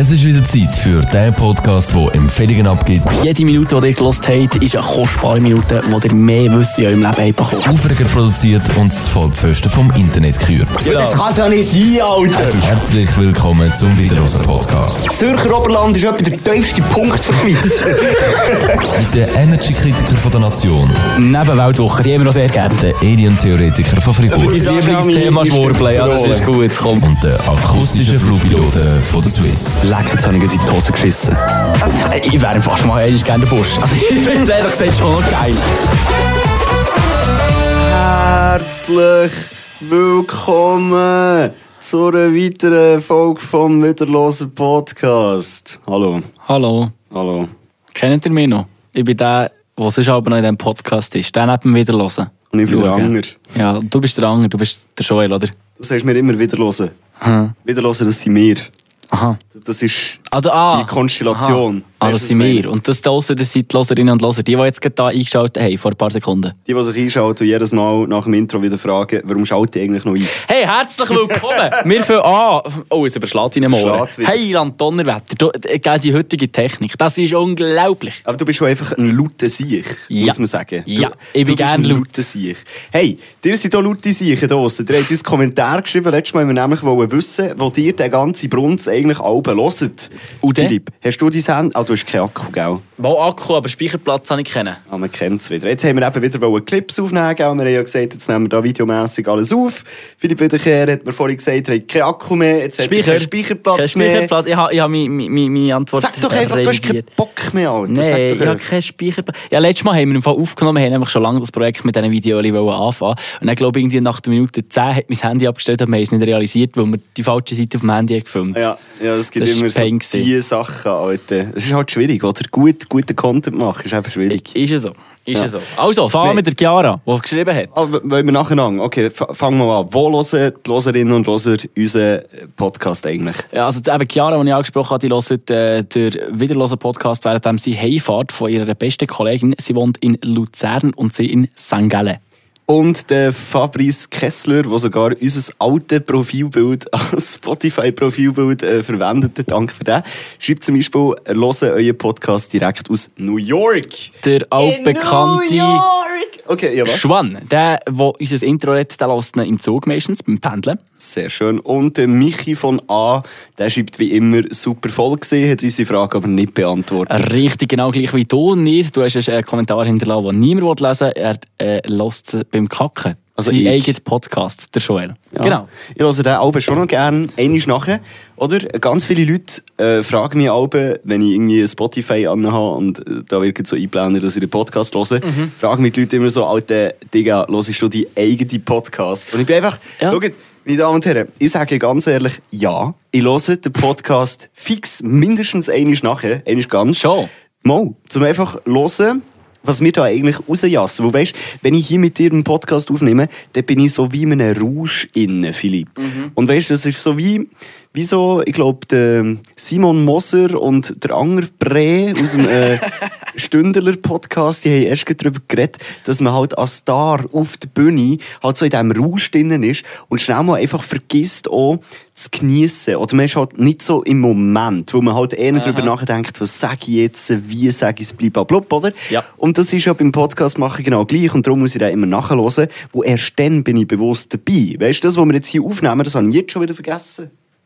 Es ist wieder Zeit für den Podcast, der Empfehlungen abgibt, Jede Minute, die ihr gelost habt, ist eine kostbare Minute, wo ihr mehr Wissen in eurem Leben habt bekommen. Aufreger produziert und das Vollpfosten vom Internet gekürt. Das kann ja nicht sein, Alter. Herzlich willkommen zum Wiederhosen Podcast. Das Zürcher Oberland ist etwa der tiefste Punkt der Schweiz. Mit den Energy-Kritiker der Nation, Neben Weltwoche, die haben wir noch sehr gerne. den Alien-Theoretiker von Fribourg Dein Lieblingsthema Schwurbeln, ja, das ist gut. Komm. und den akustischen Flugpiloten von der Swiss. Leck, jetzt habe ich die Hose geschissen. Ich wäre fast mal eigentlich gerne der Busch. Also, ich finde es ehrlich gesagt schon noch geil. Herzlich willkommen zu einer weiteren Folge vom Wiederlosen Podcast. Hallo. Hallo. Hallo. Kennt ihr mich noch? Ich bin der, der sonst aber noch in diesem Podcast ist. Den neben wieder hören. Und ich bin der. Anger. Ja, du bist der Anger, du bist der Joel, oder? Du sagst mir immer wieder hören. Aha. Wieder hören, das sind wir. Aha. Das ist Ah, da, ah. die Konstellation. Aha. Ah, das sind wir. Und das da draussen, das sind die Loserinnen und Loser, die, die jetzt gerade eingeschaltet haben, vor ein paar Sekunden. Die, die sich einschalten und jedes Mal nach dem Intro wieder fragen, warum schalte ich eigentlich noch ein? Hey, herzlich willkommen! Wir fangen an. Oh, es überschlägt in den wieder. Hey, Land Donnerwetter, du, äh, die heutige Technik, das ist unglaublich. Aber du bist schon einfach ein lauter Siech, Ja. muss man sagen. Ja, du, ich bin du bist gern ein laut. Siech. Hey, dir sind auch laute Siechen draussen. Ihr habt uns Kommentare geschrieben, letztes Mal, wir nämlich wollen wissen, wo dir der ganze Brunz eigentlich alle hört. Und? Philipp, hast du dein Handy? Ah, du hast keinen Akku, gell? Mal Akku, aber Speicherplatz habe ich kennen. Ah, man kennt es wieder. Jetzt haben wir eben wieder Clips aufnehmen, gell? Wir haben ja gesagt, jetzt nehmen wir da videomässig alles auf. Philipp Wiederkehr hat mir vorhin gesagt, er hat keinen Akku mehr, jetzt hat er Speicher. keinen Speicherplatz Kein mehr. Speicherplatz. Ich habe, ich habe meine, meine, meine Antwort Sag doch einfach, du hast keinen revidiert. Bock mehr, Alter. Nein, ich habe einfach. keinen Speicherplatz. Ja, letztes Mal haben wir im Fall aufgenommen, wir haben nämlich schon lange das Projekt mit diesen Videos anfangen Und dann glaube ich, irgendwie nach der Minute 10 hat mein Handy abgestellt, aber wir haben es nicht realisiert, weil wir die falsche Seite auf dem Handy haben gefilmt Ja, ja, es gibt Das immer so Diese Sachen, Alter. Es ist halt schwierig, oder? Gut, guten Content machen ist einfach schwierig. Ist es so. Ist Ja. es so. Also, fahren wir mit der Chiara, die geschrieben hat. Aber wollen wir nacheinander? Okay, f- fangen wir an. Wo hören die Loserinnen und Loser unseren Podcast eigentlich? Ja, also eben Chiara, die ich angesprochen habe, die hört äh, den Wiederlosen-Podcast, während sie heimfahrt von ihrer besten Kollegin. Sie wohnt in Luzern und sie in St. Gallen. Und der Fabrice Kessler, der sogar unser altes Profilbild als Spotify-Profilbild äh, verwendet. Hat, danke für das, schreibt zum Beispiel, er höre euren Podcast direkt aus New York. Der altbekannte Okay, ja was? Schwan, der, der unser Intro redet, der lässt ihn im Zug meistens, beim Pendeln. Sehr schön. Und der Michi von A, der schreibt wie immer super voll gesehen, hat unsere Frage aber nicht beantwortet. Richtig genau gleich wie du nicht. Du hast einen Kommentar hinterlassen, den niemand lesen will. Er äh, lässt es beim Kacken. Also Sein eigener Podcast, der Joel. Ja. Genau. Ich höre den Alben schon noch gerne einmal nachher. Oder ganz viele Leute äh, fragen mich Alben, wenn ich irgendwie Spotify anhabe und äh, da wird so einblenden, dass ich den Podcast höre, Mhm. fragen mich die Leute immer so, Alter, Digga, hörst du die eigene Podcast? Und ich bin einfach, Ja. schaut, meine Damen und Herren, ich sage ganz ehrlich, ja, ich höre den Podcast fix mindestens einmal nachher, einmal ganz. Schon? Mal, zum einfach hören, was wir da eigentlich rausjassen. Wo weißt, wenn ich hier mit dir einen Podcast aufnehme, dann bin ich so wie in einem Rausch innen, Philipp. Und weißt, das ist so wie, wie so, ich glaube, der Simon Moser und der Anger Bre aus dem äh, Stündler Podcast, die haben erst darüber geredet, dass man halt als Star auf der Bühne halt so in diesem Rausch drinnen ist und schnell mal einfach vergisst auch zu geniessen. Oder man ist halt nicht so im Moment, wo man halt eher darüber nachdenkt, was sage ich jetzt, wie sage ich es, blablabla, oder? Ja. Und das ist ja beim Podcast machen genau gleich und darum muss ich da immer nachhören, wo erst dann bin ich bewusst dabei. Weißt du, das, was wir jetzt hier aufnehmen, das habe ich jetzt schon wieder vergessen.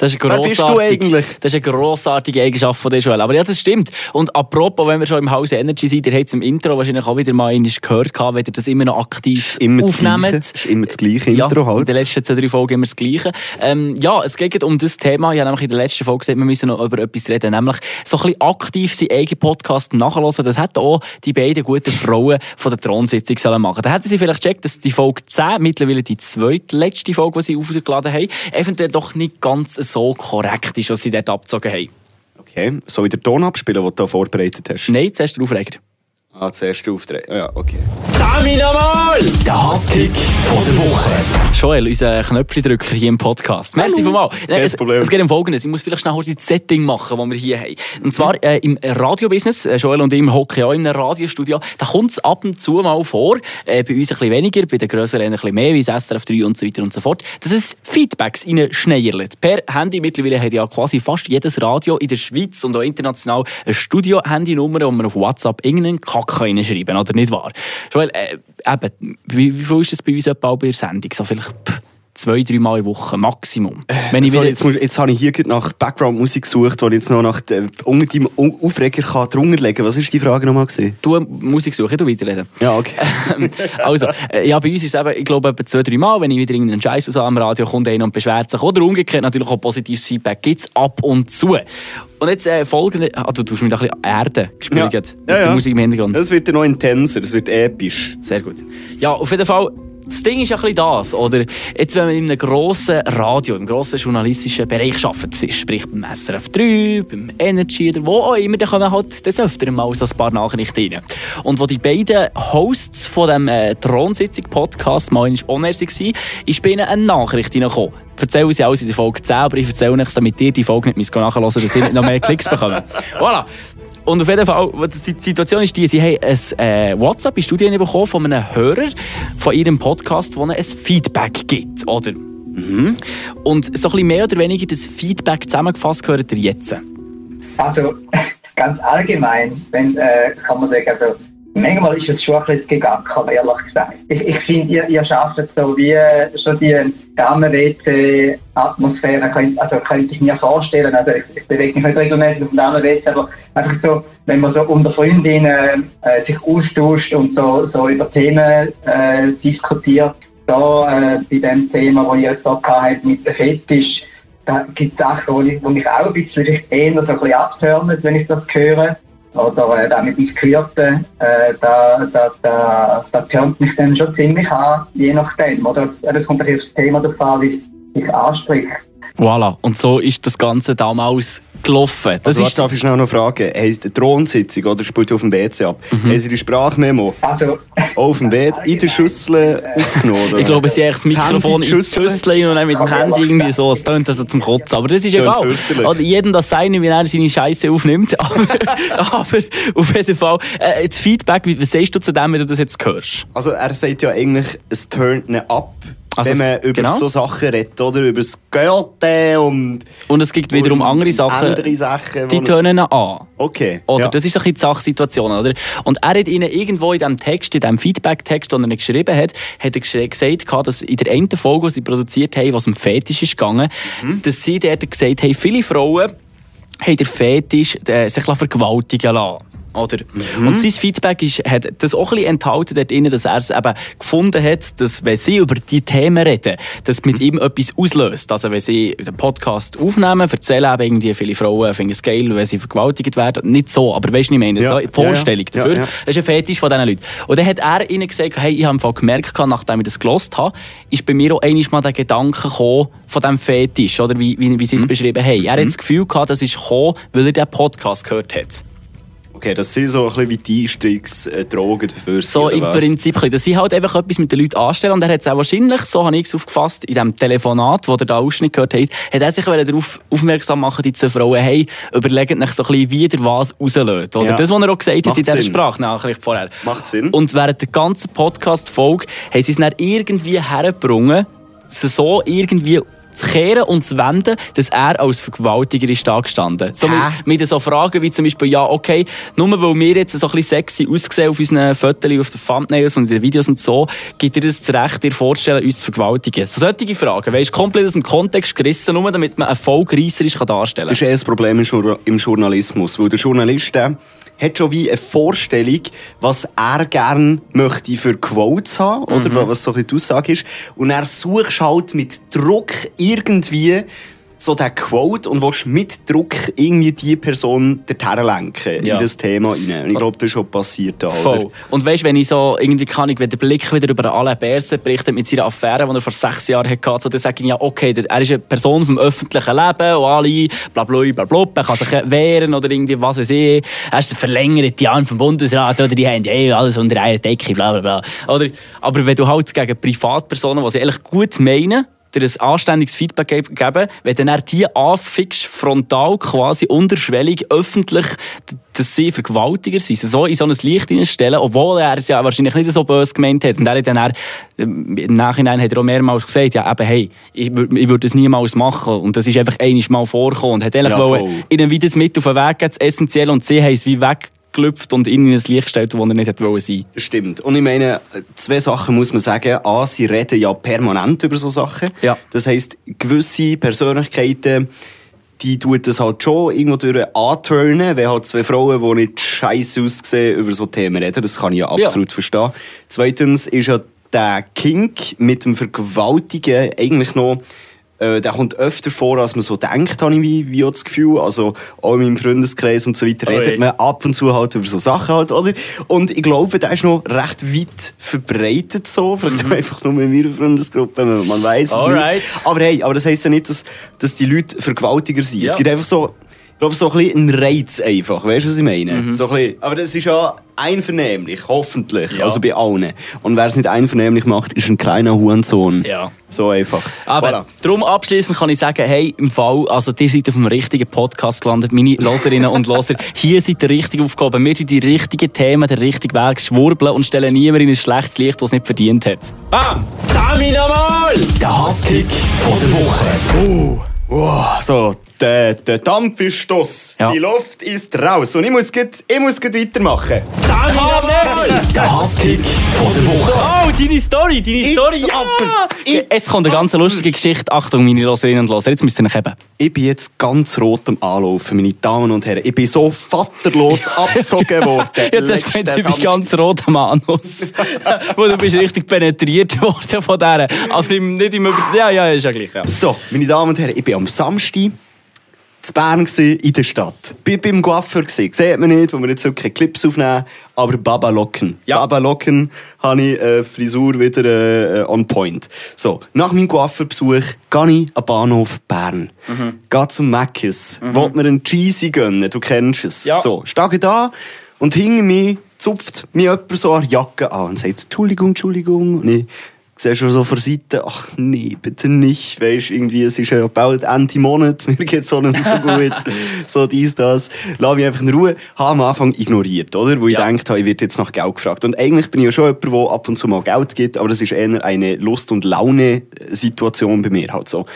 Das ist Wer bist du grossartige, eigentlich? das ist eine grossartige Eigenschaft von dir, Joel. Aber ja, das stimmt. Und apropos, wenn wir schon im Haus Energy sind, ihr habt es im Intro wahrscheinlich auch wieder mal einmal gehört, wenn ihr das immer noch aktiv Immer das aufnehmt. Ist immer das gleiche Ja, Intro halt. in den letzten zwei, drei Folgen immer das Gleiche. Ähm, ja, es geht um das Thema. Ich habe nämlich in der letzten Folge gesagt, wir müssen noch über etwas reden. Nämlich so ein bisschen aktiv seinen eigenen Podcast nachhören. Das hätten auch die beiden guten Frauen von der Thronsitzung sollen machen. Da hätten sie vielleicht gecheckt, dass die Folge 10, mittlerweile die zweitletzte Folge, die sie aufgeladen haben, eventuell doch nicht ganz so korrekt ist, was sie dort abgezogen haben. Okay, soll ich den Ton abspielen, den du da vorbereitet hast? Nein, zuerst der Aufreger. Ah, das erste Auftreten. Ja, okay. Dami nochmal! Der Hasskick von der Woche. Joel, unser Knöpfchendrücker hier im Podcast. Merci vielmals. Kein es, Problem. es geht um Folgendes. Ich muss vielleicht schnell heute das Setting machen, das wir hier haben. Und zwar äh, im Radiobusiness. Äh, Joel und ich hocken ja auch in einem Radiostudio. Da kommt es ab und zu mal vor. Äh, bei uns ein bisschen weniger, bei den grösseren ein bisschen mehr, wie das SRF 3 und so weiter und so fort. Dass es Feedbacks reinschneierlt. Per Handy mittlerweile hat ja quasi fast jedes Radio in der Schweiz und auch international eine Studio-Handynummer, wo man auf WhatsApp irgendeinen Kack reinschreiben oder nicht wahr? Joel, äh, eben, wie, wie viel ist das bei uns etwa bei der Sendung? So vielleicht pff, zwei, drei Mal in der Woche, Maximum. Wenn ich Sorry, jetzt, muss, jetzt habe ich hier nach Background-Musik gesucht, die ich jetzt noch nach der, unter deinem Au- Aufreger kann drunter legen Was war die Frage nochmal? gewesen? du Musik suchen, du weiterreden. Ja, okay. Ähm, also, äh, ja, bei uns ist es eben, ich glaube, etwa zwei, drei Mal, wenn ich wieder irgendeinen Scheiß aus am Radio kommt einer und beschwert sich. Oder umgekehrt natürlich auch positives Feedback gibt es ab und zu. Und jetzt äh, folgende, ah, du tust mich ein bisschen Erde gespielt Ja. mit Ja, ja. Musik im Hintergrund. Es wird ja noch intenser, es wird episch. Sehr gut. Ja, auf jeden Fall, das Ding ist ja ein bisschen das, oder? Jetzt, wenn man in einem grossen Radio, im grossen journalistischen Bereich arbeitet, sprich beim SRF 3, beim Energy oder wo auch immer, dann kommen halt des Öfteren mal so ein paar Nachrichten rein. Und wo die beiden Hosts von dem äh, Thronsitzung-Podcast mal on air waren, ist bei ihnen eine Nachricht reingekommen. Erzählen sie alles in der Folge 10, aber ich erzähle nichts, damit ihr die Folge nicht nachhören müsst, dass ihr nicht noch mehr Klicks bekommen. Voilà. Und auf jeden Fall, die Situation ist die, sie haben ein äh, WhatsApp in Studien bekommen von einem Hörer von ihrem Podcast, wo ihnen ein Feedback gibt, oder? Und so ein bisschen mehr oder weniger das Feedback zusammengefasst gehört ihr jetzt. Also ganz allgemein, wenn, äh, kann man sagen, also manchmal ist es schon ein bisschen gegangen, ehrlich gesagt. Ich, ich finde, ihr, ihr schafft so wie schon die Damen-WC-Atmosphäre, also könnte ich mir vorstellen, also ich, ich bewege mich nicht regelmäßig auf dem Damen-WC, aber einfach so, wenn man so unter Freundinnen äh, sich austauscht und so, so über Themen äh, diskutiert, da äh, bei dem Thema, das ich jetzt auch habt mit dem Fetisch, da gibt es Sachen, die, ich- die mich auch ein bisschen eher so ein bisschen abtören, wenn ich das höre. Oder äh, da mit dem Gehörten, äh, da, da, da, da tönt mich dann schon ziemlich an, je nachdem. Oder es kommt bisschen aufs Thema drauf an, wie es sich anspricht. Voilà. Und so ist das Ganze damals gelaufen. Das Also, ist darf ich noch fragen? Heisst eine Thronsitzung oder spielt auf dem WC ab? Mhm. Haben Sie die Sprachmemo Also, auf dem WC in der Schüssel aufgenommen? Oder? ich glaube, sie haben das Mikrofon in die Schüssel. Schüssel und dann mit dem Handy irgendwie so. Es tönt also zum Kotzen. Aber das ist Tönt egal. Also jedem das seine, wie er seine Scheiße aufnimmt. Aber, aber auf jeden Fall, äh, das Feedback, wie, was sagst du zu dem, wenn du das jetzt hörst? Also er sagt ja eigentlich, es turnt ihn ab, Also wenn man es- über genau. so Sachen redet, oder? Über das Gürtel und... Und es gibt wiederum andere Sachen, Andere Sachen, die tönen an. Okay. Oder? ja. Das ist ein bisschen die Sachsituation, oder? Und er hat ihnen irgendwo in diesem Text, in diesem Feedback-Text, den er geschrieben hat, hat er gesagt, dass in der einen Folge, die sie produziert haben, was um Fetisch ist gegangen, Mhm. dass sie dort gesagt haben, viele Frauen haben den Fetisch, äh, sich vergewaltigen lassen. Oder? Mhm. Und sein Feedback ist, hat das auch ein bisschen enthalten dort drin, dass er es eben gefunden hat, dass wenn sie über die Themen reden, das mit ihm etwas auslöst. Also wenn sie den Podcast aufnehmen, erzählen eben irgendwie, viele Frauen finden es geil, wenn sie vergewaltigt werden. Nicht so, aber weißt du, ich meine? Ja. So, die Vorstellung Ja, ja. dafür. Das ist ein Fetisch von diesen Leuten. Und dann hat er ihnen gesagt, hey, ich habe gemerkt, nachdem ich das gelost habe, ist bei mir auch einmal mal der Gedanke gekommen von diesem Fetisch, oder wie, wie, wie sie es beschrieben haben. Er hat das Gefühl gehabt, das ist gekommen, weil er den Podcast gehört hat. Okay, das sind so ein bisschen wie die Einstiegsdrogen dafür. So im was? Prinzip, dass sie halt einfach etwas mit den Leuten anstellen. Und er hat es auch wahrscheinlich, so habe ich es aufgefasst, in diesem Telefonat, wo ihr da Ausschnitt gehört habt, hat er sich darauf aufmerksam machen, die zwei Frauen, hey, überlegt euch so ein bisschen, wie ihr was rauslöst. Oder Ja. das, was er auch gesagt hat Macht in dieser Sinn. Sprachnachricht vorher. Macht Sinn. Und während der ganzen Podcast-Folge haben sie es dann irgendwie hergebrungen, so irgendwie zu kehren und zu wenden, dass er als Vergewaltiger ist da gestanden. So mit, mit so Fragen wie zum Beispiel, ja, okay, nur weil wir jetzt so ein bisschen sexy aussehen auf unseren Fotos, auf den Thumbnails und in den Videos und so, gibt ihr das das Recht, dir vorstellen, uns zu vergewaltigen? So solche Fragen, weißt komplett aus dem Kontext gerissen, nur damit man einen Erfolgreisserisch darstellen kann. Das ist eh das Problem im Journalismus, weil der Journalist der hat schon wie eine Vorstellung, was er gern möchte für Quotes haben, oder was so ein die Aussage ist. Und er sucht halt mit Druck irgendwie so den Quote und willst mit Druck irgendwie die Person dorthin lenken Ja. in das Thema rein. Und ich glaube, das ist schon passiert. da, Voll. Oder? Und weißt, wenn ich so irgendwie kann, ich, wenn der Blick wieder über Alain Berset berichtet mit seiner Affäre, die er vor sechs Jahren hatte, so, dann sage ich ja, okay, der, er ist eine Person vom öffentlichen Leben und alle, bla bla bla bla, er kann sich wehren oder irgendwie, was weiß ich. Er ist der verlängerte Arm vom Bundesrat oder die haben eh alles unter einer Decke, bla bla bla. Oder, aber wenn du halt gegen Privatpersonen, die sie eigentlich gut meinen, dir ein anständiges Feedback ge- geben, wenn dann er die anfixt, frontal quasi unterschwellig, öffentlich, dass sie Vergewaltiger sind, so in so ein Licht hineinstellen, obwohl er es ja wahrscheinlich nicht so böse gemeint hat. Und er hat dann er, ähm, im Nachhinein hat er auch mehrmals gesagt, ja eben, hey, ich, ich würde das niemals machen. Und das ist einfach einiges Mal vorgekommen. Und hat eigentlich Ja, wollen, ihnen wieder das mit auf den Weg geben, das Essentielle, und sie haben es wie weggelüpft und in ein Licht gestellt, wo er nicht hätte wollen sein. Das stimmt. Und ich meine, zwei Sachen muss man sagen. A, sie reden ja permanent über so Sachen. Ja. Das heisst, gewisse Persönlichkeiten, die tut das halt schon irgendwo durch anturnen, wenn halt zwei Frauen, die nicht scheiße aussehen, über so Themen reden. Das kann ich ja absolut verstehen. Zweitens ist ja der Kink mit dem Vergewaltigen eigentlich noch äh, der kommt öfter vor, als man so denkt, habe ich wie, wie auch das Gefühl. Also, auch in meinem Freundeskreis und so weiter Oi. redet man ab und zu halt über so Sachen halt, oder? Und ich glaube, der ist noch recht weit verbreitet so. Vielleicht auch einfach nur in meiner Freundesgruppe, man, man weiß es Mhm. Alright. nicht. Aber hey, aber das heisst ja nicht, dass, dass die Leute Vergewaltiger sind. Ja. Es gibt einfach so, glaube, so ein bisschen einen Reiz einfach. Weißt du, was ich meine? Mhm. So ein bisschen, aber das ist ja einvernehmlich, hoffentlich. Ja. Also bei allen. Und wer es nicht einvernehmlich macht, ist ein kleiner Hurensohn. Ja. So einfach. Aber Voilà. darum abschließend kann ich sagen, hey, im Fall, also ihr seid auf dem richtigen Podcast gelandet, meine Loserinnen und Loser. Hier seid ihr richtig aufgehoben. Wir sind die richtigen Themen, der richtige Weg, schwurbeln und stellen niemand in ein schlechtes Licht, das es nicht verdient hat. Bam! Damit nochmal! Der Hasskick von der Woche. Wow, so, der, der Dampf ist stoss. Ja. Die Luft ist raus. Und ich muss grad, ich muss grad weitermachen. Nochmal! Der Hasskick von der Woche. Oh, deine Story, deine It's Story, ja! Jetzt kommt eine ganz lustige Geschichte. Achtung, meine Loserinnen und Loser, jetzt müsst ihr euch eben. Ich bin jetzt ganz rot am Anlaufen, meine Damen und Herren. Ich bin so vaterlos abgezogen worden. Jetzt hast du gemeint, ich bin ganz rot am Anus. Wo du bist richtig penetriert worden von der. Aber im, nicht im Über... Ja, ja, ist ja gleich. Ja. So, meine Damen und Herren, ich bin am Samstag zu Bern in der Stadt. Bin beim Coiffeur gsi. Sieht man nicht, wo wir jetzt keine Clips aufnehmen, aber Baba Locken. Ja. Baba Locken habe ich äh, Frisur wieder äh, on point. So, nach meinem Coiffeurbesuch gehe ich am Bahnhof Bern. Mhm. Gehe zum Mackes. Mhm. Wollt mir einen Cheesy gönnen, du kennst es. Ja. So, stehe da und hinter mir zupft mir jemand so eine Jacke an und sagt, Entschuldigung, Entschuldigung. Und ich sehe schon so von Seite, ach nee, bitte nicht. Weisst, irgendwie, es ist ja bald Ende Monat, mir geht's so nicht so gut. so dies, das. Lass mich einfach in Ruhe. Habe am Anfang ignoriert, oder? Wo ich Ja. gedacht habe, ich werde jetzt nach Geld gefragt. Und eigentlich bin ich ja schon jemand, der ab und zu mal Geld gibt, aber das ist eher eine Lust- und Laune-Situation bei mir halt so.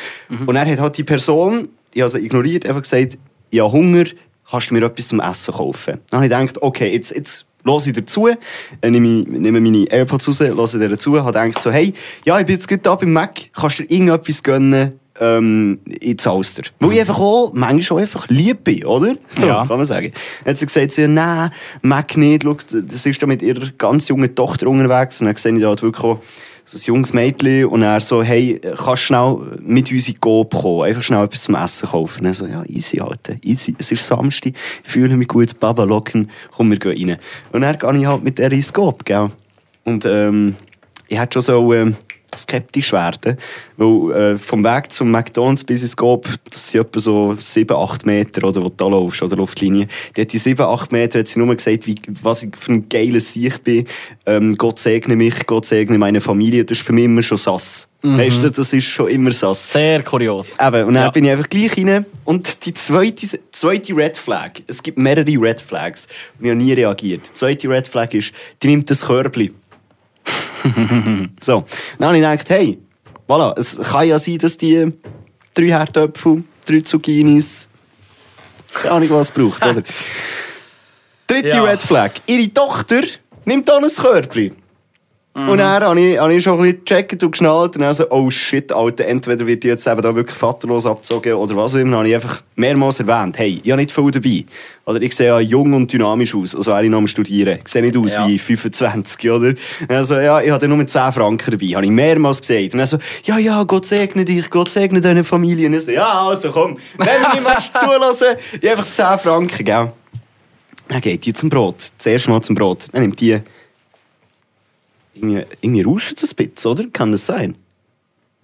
Und er hat halt die Person, ich habe sie ignoriert, einfach gesagt, ich habe Hunger, kannst du mir etwas zum Essen kaufen? Dann habe ich gedacht, okay, jetzt, jetzt höre ich dazu, äh, nehme, nehme meine AirPods raus, höre dazu, habe gedacht so, hey, ja, ich bin jetzt gerade da beim Mac, kannst du dir irgendetwas gönnen, ähm, ich zahl's dir. Weil ich einfach auch, manchmal auch einfach lieb bin, oder? So, Ja. kann man sagen. Dann hat sie gesagt, sie, nein, Mac nicht, schau, das ist da mit ihrer ganz jungen Tochter unterwegs, und dann sehe ich da halt wirklich auch, so ein junges Mädchen und er so, hey, kannst schnell mit uns in Coop kommen, einfach schnell etwas zum Essen kaufen. Er so, ja, easy, Alter, easy. Es ist Samstag, ich fühle mich gut, Baba locken, komm, wir gehen rein. Und dann gehe ich halt mit der ins Coop, gell. Und, ähm, ich hätte schon so, ähm, skeptisch werden, weil äh, vom Weg zum McDonalds bis ins Coop, das sind etwa so 7, 8 Meter, oder, wo du da laufst, oder Luftlinie. Die hat die 7, 8 Meter hat sie nur gesagt, wie, was ich für ein geiles Sieg bin. Ähm, Gott segne mich, Gott segne meine Familie. Das ist für mich immer schon sass. Weißt du, das ist schon immer sass. Sehr kurios. Eben, und dann Ja. bin ich einfach gleich rein. Und die zweite, zweite Red Flag, es gibt mehrere Red Flags, und ich habe nie reagiert. Die zweite Red Flag ist, die nimmt das Körbli. so, dann habe ich gedacht, hey, voilà, es kann ja sein, dass die drei Herdöpfel, drei Zucchinis, keine Ahnung, was braucht, oder? Dritte Ja. Red Flag, ihre Tochter nimmt auch ein Körbli. Und dann habe ich, habe ich schon ein bisschen gecheckt und geschnallt und dann so, oh shit, Alter, entweder wird die jetzt eben da wirklich vaterlos abgezogen oder was auch immer. Dann habe ich einfach mehrmals erwähnt, hey, ich habe nicht viel dabei. Oder ich sehe ja jung und dynamisch aus, als wäre ich noch am Studieren. Ich sehe nicht aus Ja. wie 25, oder? Also, ja, ich habe nur 10 Franken dabei. Habe ich mehrmals gesagt. Und dann so, ja, ja, Gott segne dich, Gott segne deine Familie. Und ich so, ja, also komm, wenn du nicht zulassen, ich einfach 10 Franken, gell? Dann geht die zum Brot. Das erste Mal zum Brot. Dann nimmt die. Irgendwie, irgendwie rauscht es ein bisschen, oder? Kann das sein?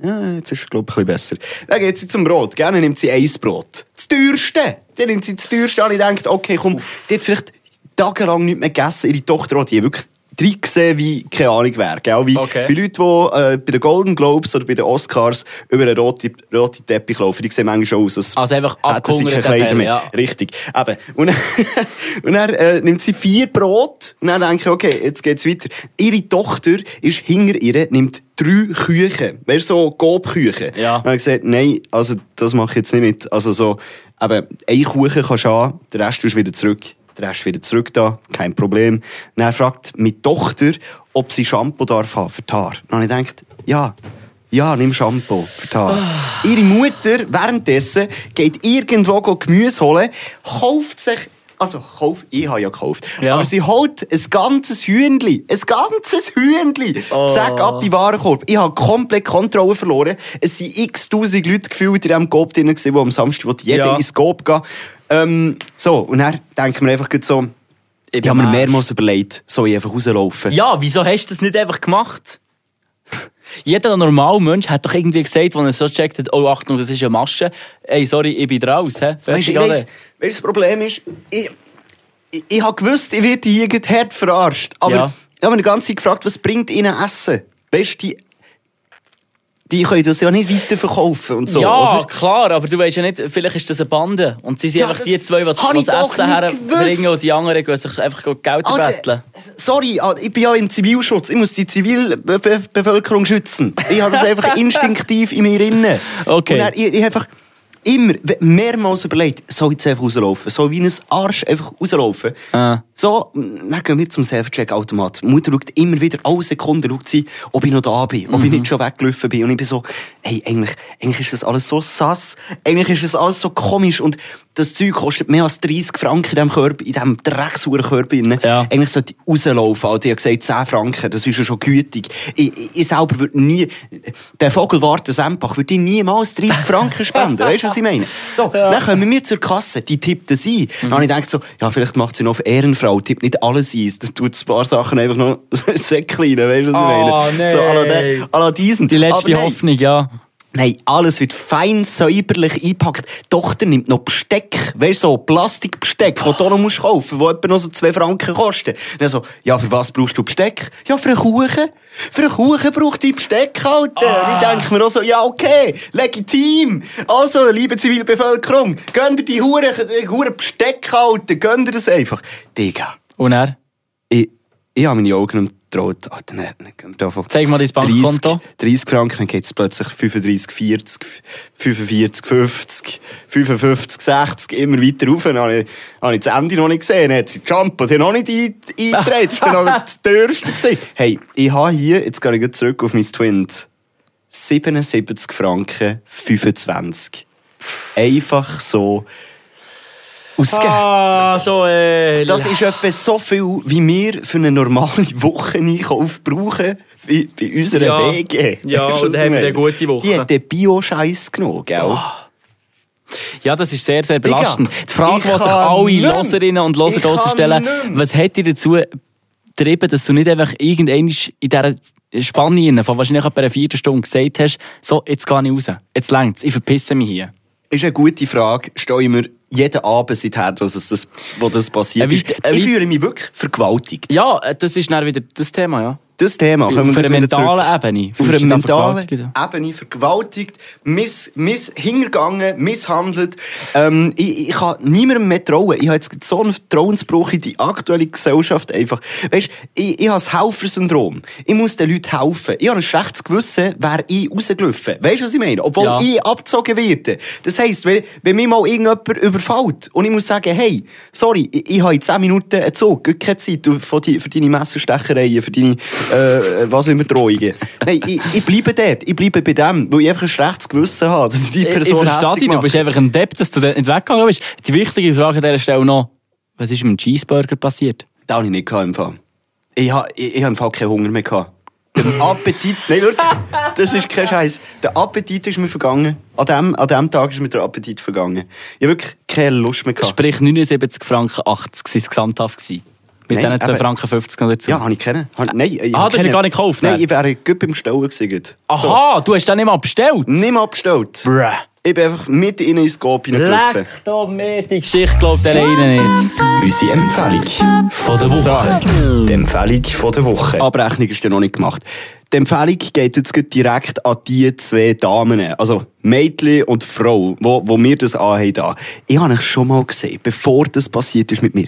Ja, jetzt ist es, glaube ich, ein bisschen besser. Dann geht sie zum Brot. Gerne nimmt sie ein Brot. Das teuerste. Dann nimmt sie das teuerste an. Ich denke, okay, komm, die hat vielleicht tagelang nicht mehr gegessen. Ihre Tochter hat die wirklich drin gesehen, wie, keine Ahnung wer. Gell? Wie, Okay. wie Leute, die äh, bei den Golden Globes oder bei den Oscars über einen roten, roten Teppich laufen, die sehen manchmal schon aus, als Also einfach hätten sie keine Kleider mehr. ja. Richtig. Eben. Und dann, und dann äh, nimmt sie vier Brot und dann denke ich, okay, jetzt geht's weiter. Ihre Tochter ist hinter ihr, nimmt drei Küchen. Weißt du, so Gobküchen. Ja. Und dann gesagt, nein, also das mache ich jetzt nicht mit. Also so, eben, ein Kuchen kannst du an, den Rest tust du wieder zurück. Der Rest wieder zurück da, kein Problem. Dann fragt meine Tochter, ob sie Shampoo darf haben für die Haare. Dann habe ich gedacht, ja, ja, nimm Shampoo für die Haare. Ihre Mutter währenddessen geht irgendwo Gemüse holen, kauft sich, also kauf, ich habe ja gekauft, Ja. aber sie holt ein ganzes Hühnli, ein ganzes Hühnli, Oh. zack, ab in den Warenkorb. Ich habe komplett Kontrolle verloren. Es sind x tausend Leute gefühlt in diesem Coop drin, wo am Samstag jeder Ja. ins Coop gehen. Ähm, so, und dann denken wir einfach so, ich habe mir mehrmals überlegt, soll ich einfach rauslaufen? Ja, wieso hast du das nicht einfach gemacht? Jeder normale Mensch hat doch irgendwie gesagt, wenn er so checkt hat, oh Achtung, das ist eine Masche. Ey, sorry, ich bin raus. He? Weißt du, Fertig, weiss, das Problem ist, ich, ich, ich habe gewusst, ich werde hier hart verarscht. Aber Ja. ich habe mich die ganze Zeit gefragt, was bringt ihnen Essen? Weißt die, die können das ja nicht weiterverkaufen und so. ja, oder? klar, aber du weißt ja nicht, vielleicht ist das eine Bande. Und sie sind Ja, einfach das die zwei, ich doch Essen herbringen und die anderen gehen sich einfach Geld Alter, betteln. Sorry, ah, ich bin ja im Zivilschutz. Ich muss die Zivilbevölkerung schützen. Ich habe das einfach instinktiv in mir drin. Okay. Und dann, ich, ich einfach immer, mehrmals überlegt, soll ich jetzt einfach rauslaufen? Soll ich wie ein Arsch einfach rauslaufen? Ah. So, dann gehen wir zum Self-Check-Automat. Mutter schaut immer wieder, alle Sekunden schaut sie, ob ich noch da bin, ob Mhm. ich nicht schon weggelaufen bin. Und ich bin so, hey, eigentlich, eigentlich ist das alles so sass. Eigentlich ist das alles so komisch. Und das Zeug kostet mehr als 30 Franken in diesem Körper, in diesem drecksuren Körper. Ja. Eigentlich sollte ich rauslaufen. Alter. Ich habe gesagt, 10 Franken, das ist ja schon gütig. Ich, ich, ich selber würde nie, der Vogelwarte Sempach würde ich niemals 30 Franken spenden. weißt du, was ich meine? So, dann kommen wir zur Kasse, die tippt das ein. Dann habe ich gedacht so, ja, vielleicht macht sie noch auf Ehrenfrau, tippt nicht alles ein, dann tut ein paar Sachen einfach noch Säckchen rein, weißt du, was ich Oh, meine? So, à la, nee. de, à la diesen. Die letzte Hoffnung, ja. Nein, alles wird fein säuberlich eingepackt. Die Tochter nimmt noch Besteck. Weißt so Plastikbesteck, das du noch musst kaufen musst, das etwa noch so 2 Franken kostet. Dann so, ja, für was brauchst du Besteck? Ja, für einen Kuchen. Für einen Kuchen braucht ich Besteck, Alter. Und ich denke mir auch so, ja, okay, legitim. Also, liebe Zivilbevölkerung, gönnt ihr die Huren, die Huren Besteck, Alter. Gönnt ihr das einfach. Digga, Und er? ich, ich habe meine Augen umgedreht. Alter, dann, dann von Zeig mal dein Bankkonto. 30, 30 Franken, dann geht es plötzlich 35, 40, 45, 50, 55, 60, immer weiter rauf. Dann habe ich, habe ich das Ende noch nicht gesehen. Dann hat sie Shampoo die noch nicht ein- eingetragen. Das war dann noch das teuerste. gewesen. Hey, ich habe hier, jetzt gehe ich zurück auf mein Twint, 77 Franken 25. Einfach so ausgegeben. Ah, so, äh. Das ist etwa so viel, wie wir für eine normale Wocheneinkauf brauchen bei, bei unserer Ja. WG. Ja, Weisst du, und haben wir eine gute Woche. Die hat den Bio-Scheiß genommen, gell? Ja, das ist sehr, sehr Digga, belastend. Die Frage, die sich alle. Loserinnen und Loser draussen stellen, nicht was hat dich dazu getrieben, dass du nicht einfach irgendwann in dieser Spanne von wahrscheinlich etwa einer vierten Stunde gesagt hast, so, jetzt gehe ich raus. Jetzt längt's. Ich verpisse mich hier. Ist eine gute Frage. Stelle ich mir jeden Abend seither, dass es das, wo das passiert Äh, wie- ist. äh, Ich wie- fühle mich wirklich vergewaltigt. Ja, äh, das ist dann wieder das Thema, ja. Das Thema Auf können wir einer mentalen. Ebene. Auf einer mentalen? Ebene vergewaltigt, miss, miss, hingegangen, misshandelt. Ähm, ich, ich kann niemandem mehr trauen. Ich habe jetzt so einen Vertrauensbruch in die aktuelle Gesellschaft einfach. Weißt, ich, ich habe das Helfersyndrom. Ich muss den Leuten helfen. Ich habe ein schlechtes Gewissen, wäre ich rausgelaufen. Weißt du, was ich meine? Obwohl Ja. ich abgezogen werde. Das heisst, wenn, wenn mich mal irgendjemand überfällt und ich muss sagen, hey, sorry, ich, ich habe in 10 Minuten einen Zug, keine Zeit für, die, für deine Messerstechereien, für deine äh, was immer Drohungen. Nein, ich, ich bleibe dort. Ich bleibe bei dem, weil ich einfach ein schlechtes Gewissen habe, dass ich die Ich, ich Person verstehe dich, du bist einfach ein Depp, dass du dort nicht weggegangen bist. Die wichtige Frage an dieser Stelle noch, was ist mit dem Cheeseburger passiert? Das habe ich nicht im Fall. Ich habe ich, ich hab im Fall keinen Hunger mehr gehabt. Der Appetit, nein, wirklich, das ist kein Scheiß. Der Appetit ist mir vergangen. An dem, an dem Tag ist mir der Appetit vergangen. Ich habe wirklich keine Lust mehr gehabt. Sprich 79 Franken 80 waren es gesamthaft. gewesen. Mit Nein, diesen 2 eben. Franken 50 noch dazu. Ja, habe ich kennen. Nein, ich Ah, du hast ihn keinen- gar nicht gekauft, Nein, ne? ich wäre gut beim Stellen gewesen. Aha, du hast den nicht mal bestellt? Nicht mal abgestellt. Bruh. Ich bin einfach mit in ins Scope hineingelaufen. Leck doch mir, die Geschichte glaubt der eine nicht. Unsere Empfehlung. Von der Woche. Die Empfehlung von der Woche. Abrechnung ist ja noch nicht gemacht. Die Empfehlung geht jetzt direkt an die zwei Damen, also Mädchen und Frau, wo, wo mir das anhaben da. Ich habe euch schon mal gesehen, bevor das passiert ist mit mir.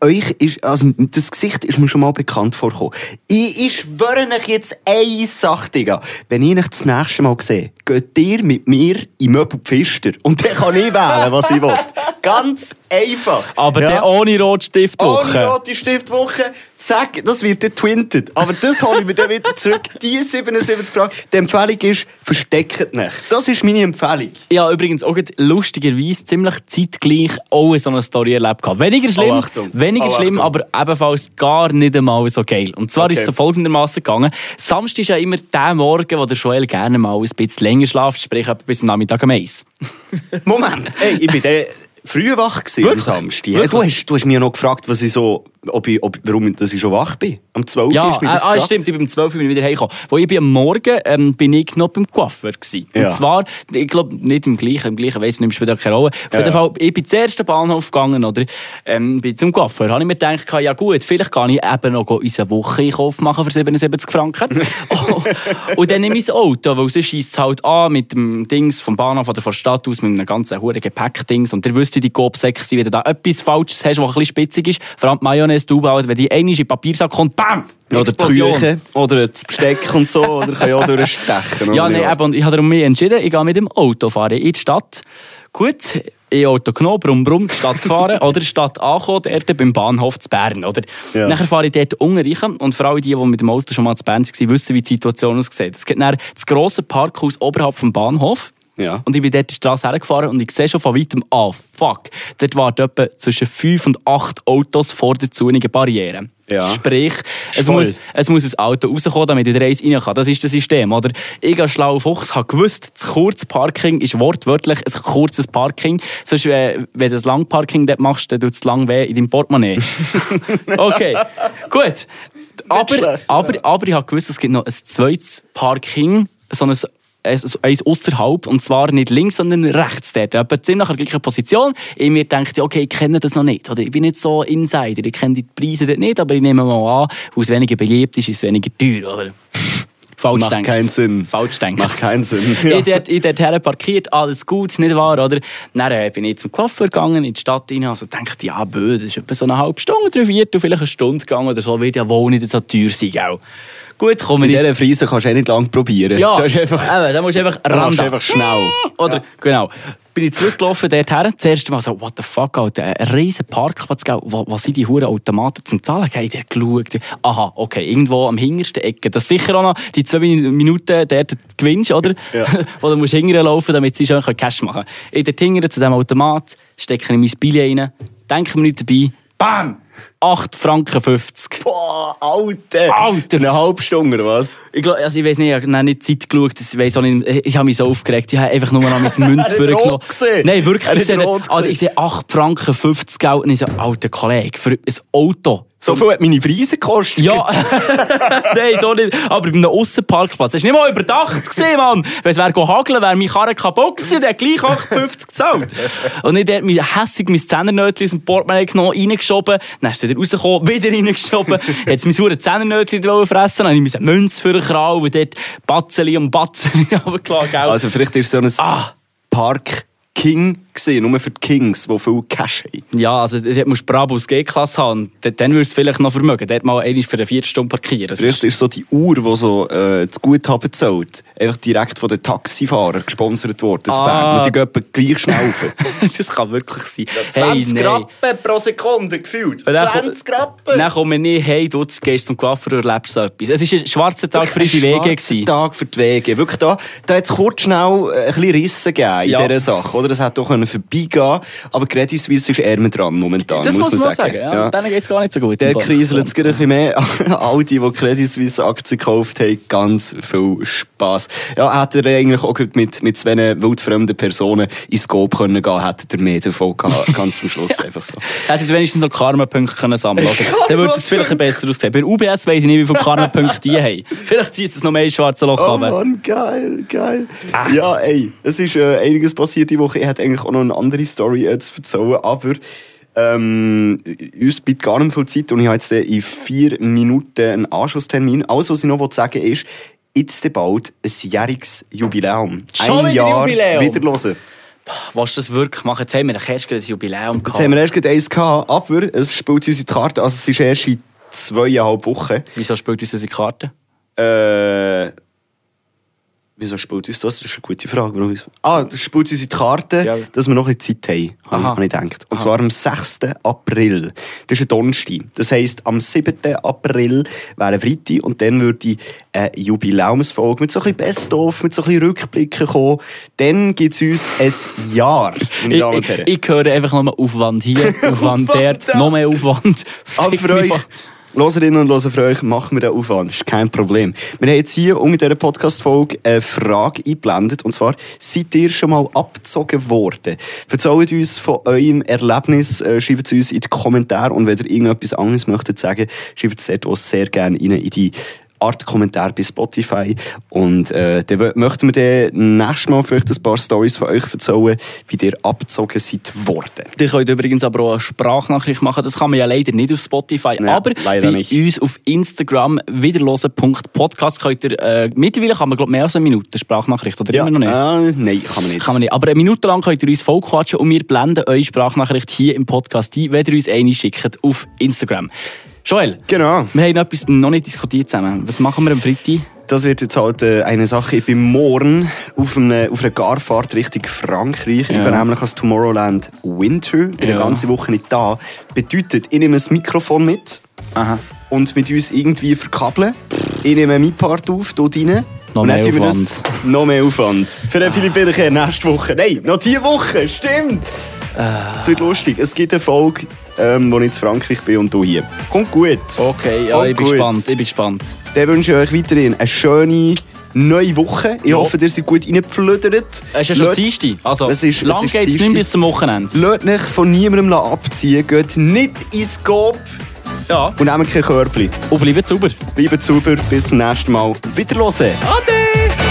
Euch ist, also, das Gesicht ist mir schon mal bekannt vorgekommen. Ich, ich schwöre euch jetzt eine Sache, Digga. Wenn ich euch das nächste Mal sehe, geht ihr mit mir in Möbel Pfister. Und dann kann ich wählen, was ich will. Ganz einfach. Aber Ja. der ohne Rotstiftwoche. Ohne rote Stiftwoche, zack, das wird dann twintet. Aber das hole ich mir dann wieder zurück. Die 77 Fragen. Die Empfehlung ist, versteckt nicht. Das ist meine Empfehlung. Ich habe übrigens auch lustigerweise ziemlich zeitgleich auch so eine Story erlebt. Weniger schlimm, Oh, Achtung. weniger Oh, schlimm, aber ebenfalls gar nicht einmal so geil. Und zwar Okay. ist es so folgendermaßen gegangen. Samstag ist ja immer der Morgen, wo der Joel gerne mal ein bisschen länger schlaft, sprich bis am Nachmittag um eins. Moment, ey, ich bin dann früh wach gewesen am? Samstag. Ja, du, hast, du hast mich ja noch gefragt, was ich so, ob ich, ob, warum dass ich schon wach bin. Am 12 Ja, äh, ah, gefragt. stimmt, ich bin um 12 Uhr bin ich wieder heimgekommen. Wo ich bin am Morgen ähm, bin ich noch beim Coiffeur gewesen. Ja. Und zwar, ich glaube, nicht im gleichen, im gleichen, weiss ich nicht, spielt auch keine Rolle. Auf Ja, jeden. Fall, ich bin zum ersten Bahnhof gegangen, oder, ähm, bin zum Coiffeur. Habe ich mir gedacht, ja gut, vielleicht kann ich eben noch unsere Woche Einkauf machen für 77 Franken. oh, und dann nehme ich das Auto, weil sonst scheisst es halt an mit dem Dings vom Bahnhof oder von der Stadt aus, mit einem ganzen hohen Gepäckdings. Und ihr wisst, wie die Coop-Säcke sind, wenn du da etwas Falsches hast, was ein bisschen spitzig ist, vor allem die Mayonnaise, du wenn die einmal in den Papiersack kommt, BAM! Oder die. Küche, oder das Besteck und so, oder kann ich auch durchstechen. Ja, nein, eben, und ich habe darum mich entschieden, ich gehe mit dem Auto fahren in die Stadt. Gut, E-Auto genommen, brumm, brumm, die Stadt gefahren, oder Stadt angekommen, dort beim Bahnhof zu Bern, oder? Ja. Nachher fahre ich dort unten rein, und vor allem die, die mit dem Auto schon mal zu Bern waren, wissen, wie die Situation aussieht. Es gibt dann das grosse Parkhaus oberhalb vom Bahnhof, Ja. und ich bin dort die Straße hergefahren und ich sehe schon von weitem, ah, fuck, dort warten etwa zwischen fünf und acht Autos vor der zunigen Barriere. Ja. Sprich, es Voll. muss, es muss ein Auto rauskommen, damit ich in eins rein kann. Das ist das System, oder? Ich als schlauer Fuchs habe gewusst, das Kurzparking ist wortwörtlich ein kurzes Parking. Sonst, äh, wenn du das Langparking dort machst, dann tut es lang weh in deinem Portemonnaie. okay, gut. Aber, schlecht, aber, aber ich habe gewusst, es gibt noch ein zweites Parking, so ein eins ausserhalb, und zwar nicht links, sondern rechts dort. Etwa ziemlich in der gleichen Position. Ich mir dachte, okay, ich kenne das noch nicht. Oder ich bin nicht so Insider, ich kenne die Preise dort nicht, aber ich nehme mal an, weil es weniger beliebt ist, ist es weniger teuer, oder? Falsch Macht keinen Sinn. Falsch denkt. Macht keinen Sinn. Ja. Ich dort, ich dort her parkiert, alles gut, nicht wahr, oder? Dann äh, bin ich zum Coiffeur gegangen, in die Stadt rein, also dachte, ja, bö, das ist etwa so eine halbe Stunde, drei Viertel, vielleicht eine Stunde gegangen oder so, wird ja wohl nicht so teuer sein, gell? Gut, komme In dieser Frise kannst du auch nicht lange probieren. Ja, Du hast einfach, eben, da musst du einfach du machst ran. einfach schnell. Oder, genau. Bin ich zurückgelaufen dorthin. Das erste Mal so, what the fuck, Alter, ein riesen Parkplatz, gell. Was, was sind die huren Automaten zum Zahlen? Gell, der geschaut. Aha, okay, irgendwo am hintersten Ecke. Das ist sicher auch noch die zwei Minuten dort gewinnst, oder? Ja. Wo du musst hingern laufen, damit sie schon Cash machen können. Ich dort hingern zu diesem Automat, stecke ich mein Billett rein, denke mir nicht dabei, bam! 8 Franken 50. Boah, Alter. Alter. Eine halbe Stunde, oder was? Ich, glaub, also ich weiß nicht, ich habe nicht Zeit geschaut, ich, weiss auch nicht, ich habe mich so aufgeregt, ich habe einfach nur noch mein Münz hat vorgenommen. Nein, wirklich, Er ich sehe, also ich sehe 8 Franken 50 Geld und ich so, alter Kollege, für ein Auto. So viel hat meine Frise gekostet. Ja, nein, so nicht. Aber bei einem Aussenparkplatz. Das war nicht mal überdacht, gewesen, Mann. Wenn es wäre hageln, wäre mein Karre kaputt gewesen, der hat gleich 8,50 gezahlt. Und ich habe mir hässig mein Zehnnötchen aus dem Portemonnaie genommen, reingeschoben, dann ist es wieder rausgekommen, wieder reingeschoben. Jetzt mein sauren Zehnnötchen fressen, dann habe ich eine Münze für den Kral, und dort Batzeli und Batzeli runtergelassen, gell? Also vielleicht ist so ein Ah. Park King gewesen, nur für die Kings, die viel Cash haben. Ja, also dort musst du Brabus G-Klasse haben dort- dann würdest du vielleicht noch vermögen. Dort mal einmal für eine Viertelstunde parkieren. Das Vielleicht ist so die Uhr, die so äh, das Guthaben zahlt, einfach direkt von den Taxifahrern gesponsert worden zu Ah. Bern. Und die gehen gleich schnell rauf. das kann wirklich sein. 20 Rappen pro Sekunde gefühlt. Und dann 20 Rappen! Dann kommen wir nicht, hey, du gehst zum Coiffeur und erlebst so etwas. Es war ein schwarzer Tag für unsere Wege. Schwarzer gewesen. Tag für die Wege. Wirklich da, da hat es kurz schnell äh, ein bisschen Rissen gegeben in Ja. dieser Sache. Oder? Das hätte doch können vorbeigehen Aber Credit Suisse ist mit dran momentan, Das muss man sagen. sagen. Ja. Ja. Denen geht es gar nicht so gut. Der kriselt es gerade ein bisschen mehr. All die, die Credit Suisse Aktien gekauft haben, ganz viel Spass. Ja, hätte er eigentlich auch mit, mit zwei wildfremden Personen ins Scope können gehen, hätte er mehr davon gehabt, ganz zum Schluss einfach so. Hättet wenigstens noch Karma-Punkte können sammeln können. Dann würde es jetzt vielleicht ein besser aussehen. Bei UBS weiss ich nicht, wie viele Karma-Punkte die haben. Vielleicht zieht es noch mehr ins schwarze Loch Oh. Mann, geil, geil. Ja, ey, es ist äh, einiges passiert die Woche. Ich hätte eigentlich auch noch eine andere Story äh, zu erzählen, aber ähm, uns bleibt gar nicht viel Zeit und ich habe jetzt in vier Minuten einen Anschlusstermin. Alles, was ich noch sagen will, ist, jetzt bald ein jähriges Jubiläum. Schon ein Jahr Jubiläum? wieder hören. Du das wirklich machen? Jetzt haben wir erst ein Jubiläum gehabt. Jetzt haben wir erst gerade eins gehabt, aber es spielt uns in die Karte. Also es ist erst in zweieinhalb Wochen. Wieso spielt uns unsere Karte? Äh, wieso spielt uns das? Das ist eine gute Frage. Warum Ah, das spielt uns in die Karte, Ja. dass wir noch ein bisschen Zeit haben, habe ich, Aha. habe ich gedacht. Und Aha. zwar am 6. April. Das ist ein Donnerstag. Das heisst, am 7. April wäre Freitag und dann würde ich eine Jubiläumsfolge mit so ein bisschen Best-of, mit so ein bisschen Rückblicken kommen. Dann gibt es uns ein Jahr, meine Ich, Damen und ich, Herren. ich höre einfach nur Aufwand hier, Aufwand dort, noch mehr Aufwand. Aber für euch, voll. Hörerinnen und Hörer, für euch machen wir den Aufwand. Ist kein Problem. Wir haben jetzt hier unter dieser Podcast-Folge eine Frage eingeblendet. Und zwar, seid ihr schon mal abgezogen worden? Erzählt uns von eurem Erlebnis, äh, schreibt es uns in die Kommentare. Und wenn ihr irgendetwas anderes möchtet sagen, schreibt es dort auch sehr gerne rein in die Art Kommentar bei Spotify. Und äh, dann möchten wir dann nächstes Mal vielleicht ein paar Stories von euch erzählen, wie ihr abgezogen seid worden. Ihr könnt übrigens aber auch eine Sprachnachricht machen. Das kann man ja leider nicht auf Spotify. Ja, aber bei nicht. uns auf Instagram wiederlosen.podcast könnt ihr, äh, mittlerweile kann man glaub, mehr als eine Minute Sprachnachricht, oder immer noch nicht? Äh, nein, kann man nicht. Kann man nicht. Aber eine Minute lang könnt ihr uns vollquatschen und wir blenden eure Sprachnachricht hier im Podcast ein, wenn ihr uns eine schickt auf Instagram. Joel, Genau. wir haben etwas noch nicht diskutiert zusammen. Was machen wir am Freitag? Das wird jetzt halt äh, eine Sache. Ich bin morgen auf, eine, auf einer Garfahrt Richtung Frankreich. Ich Ja. bin nämlich als Tomorrowland Winter. Bin Ja. eine ganze Woche nicht da. Bedeutet, ich nehme ein Mikrofon mit Aha. und mit uns irgendwie verkabeln. Ich nehme meinen Part auf, dort rein. Noch und mehr wir Aufwand. Das, noch mehr Aufwand. Für den Philipp Wiederkehr nächste Woche. Nein, noch diese Woche, stimmt. Ah. Es wird lustig. Es gibt eine Folge, ähm, wo ich in Frankreich bin und du hier. Kommt gut. Okay, ja, Kommt ich bin gut. gespannt. Ich bin gespannt. Dann wünsche ich euch weiterhin eine schöne neue Woche. Ich hoffe, ihr seid gut reingepflüdert. Es ist ja schon Lasst- Dienstag. Also, Es ist- es lang ist geht's nicht bis zum Wochenende. Lasst euch von niemandem abziehen. Geht nicht ins Scope Ja. und nehmt kein Körbchen. Und bleibt sauber. Bleibt sauber. Bis zum nächsten Mal. Wiederhören. Ade!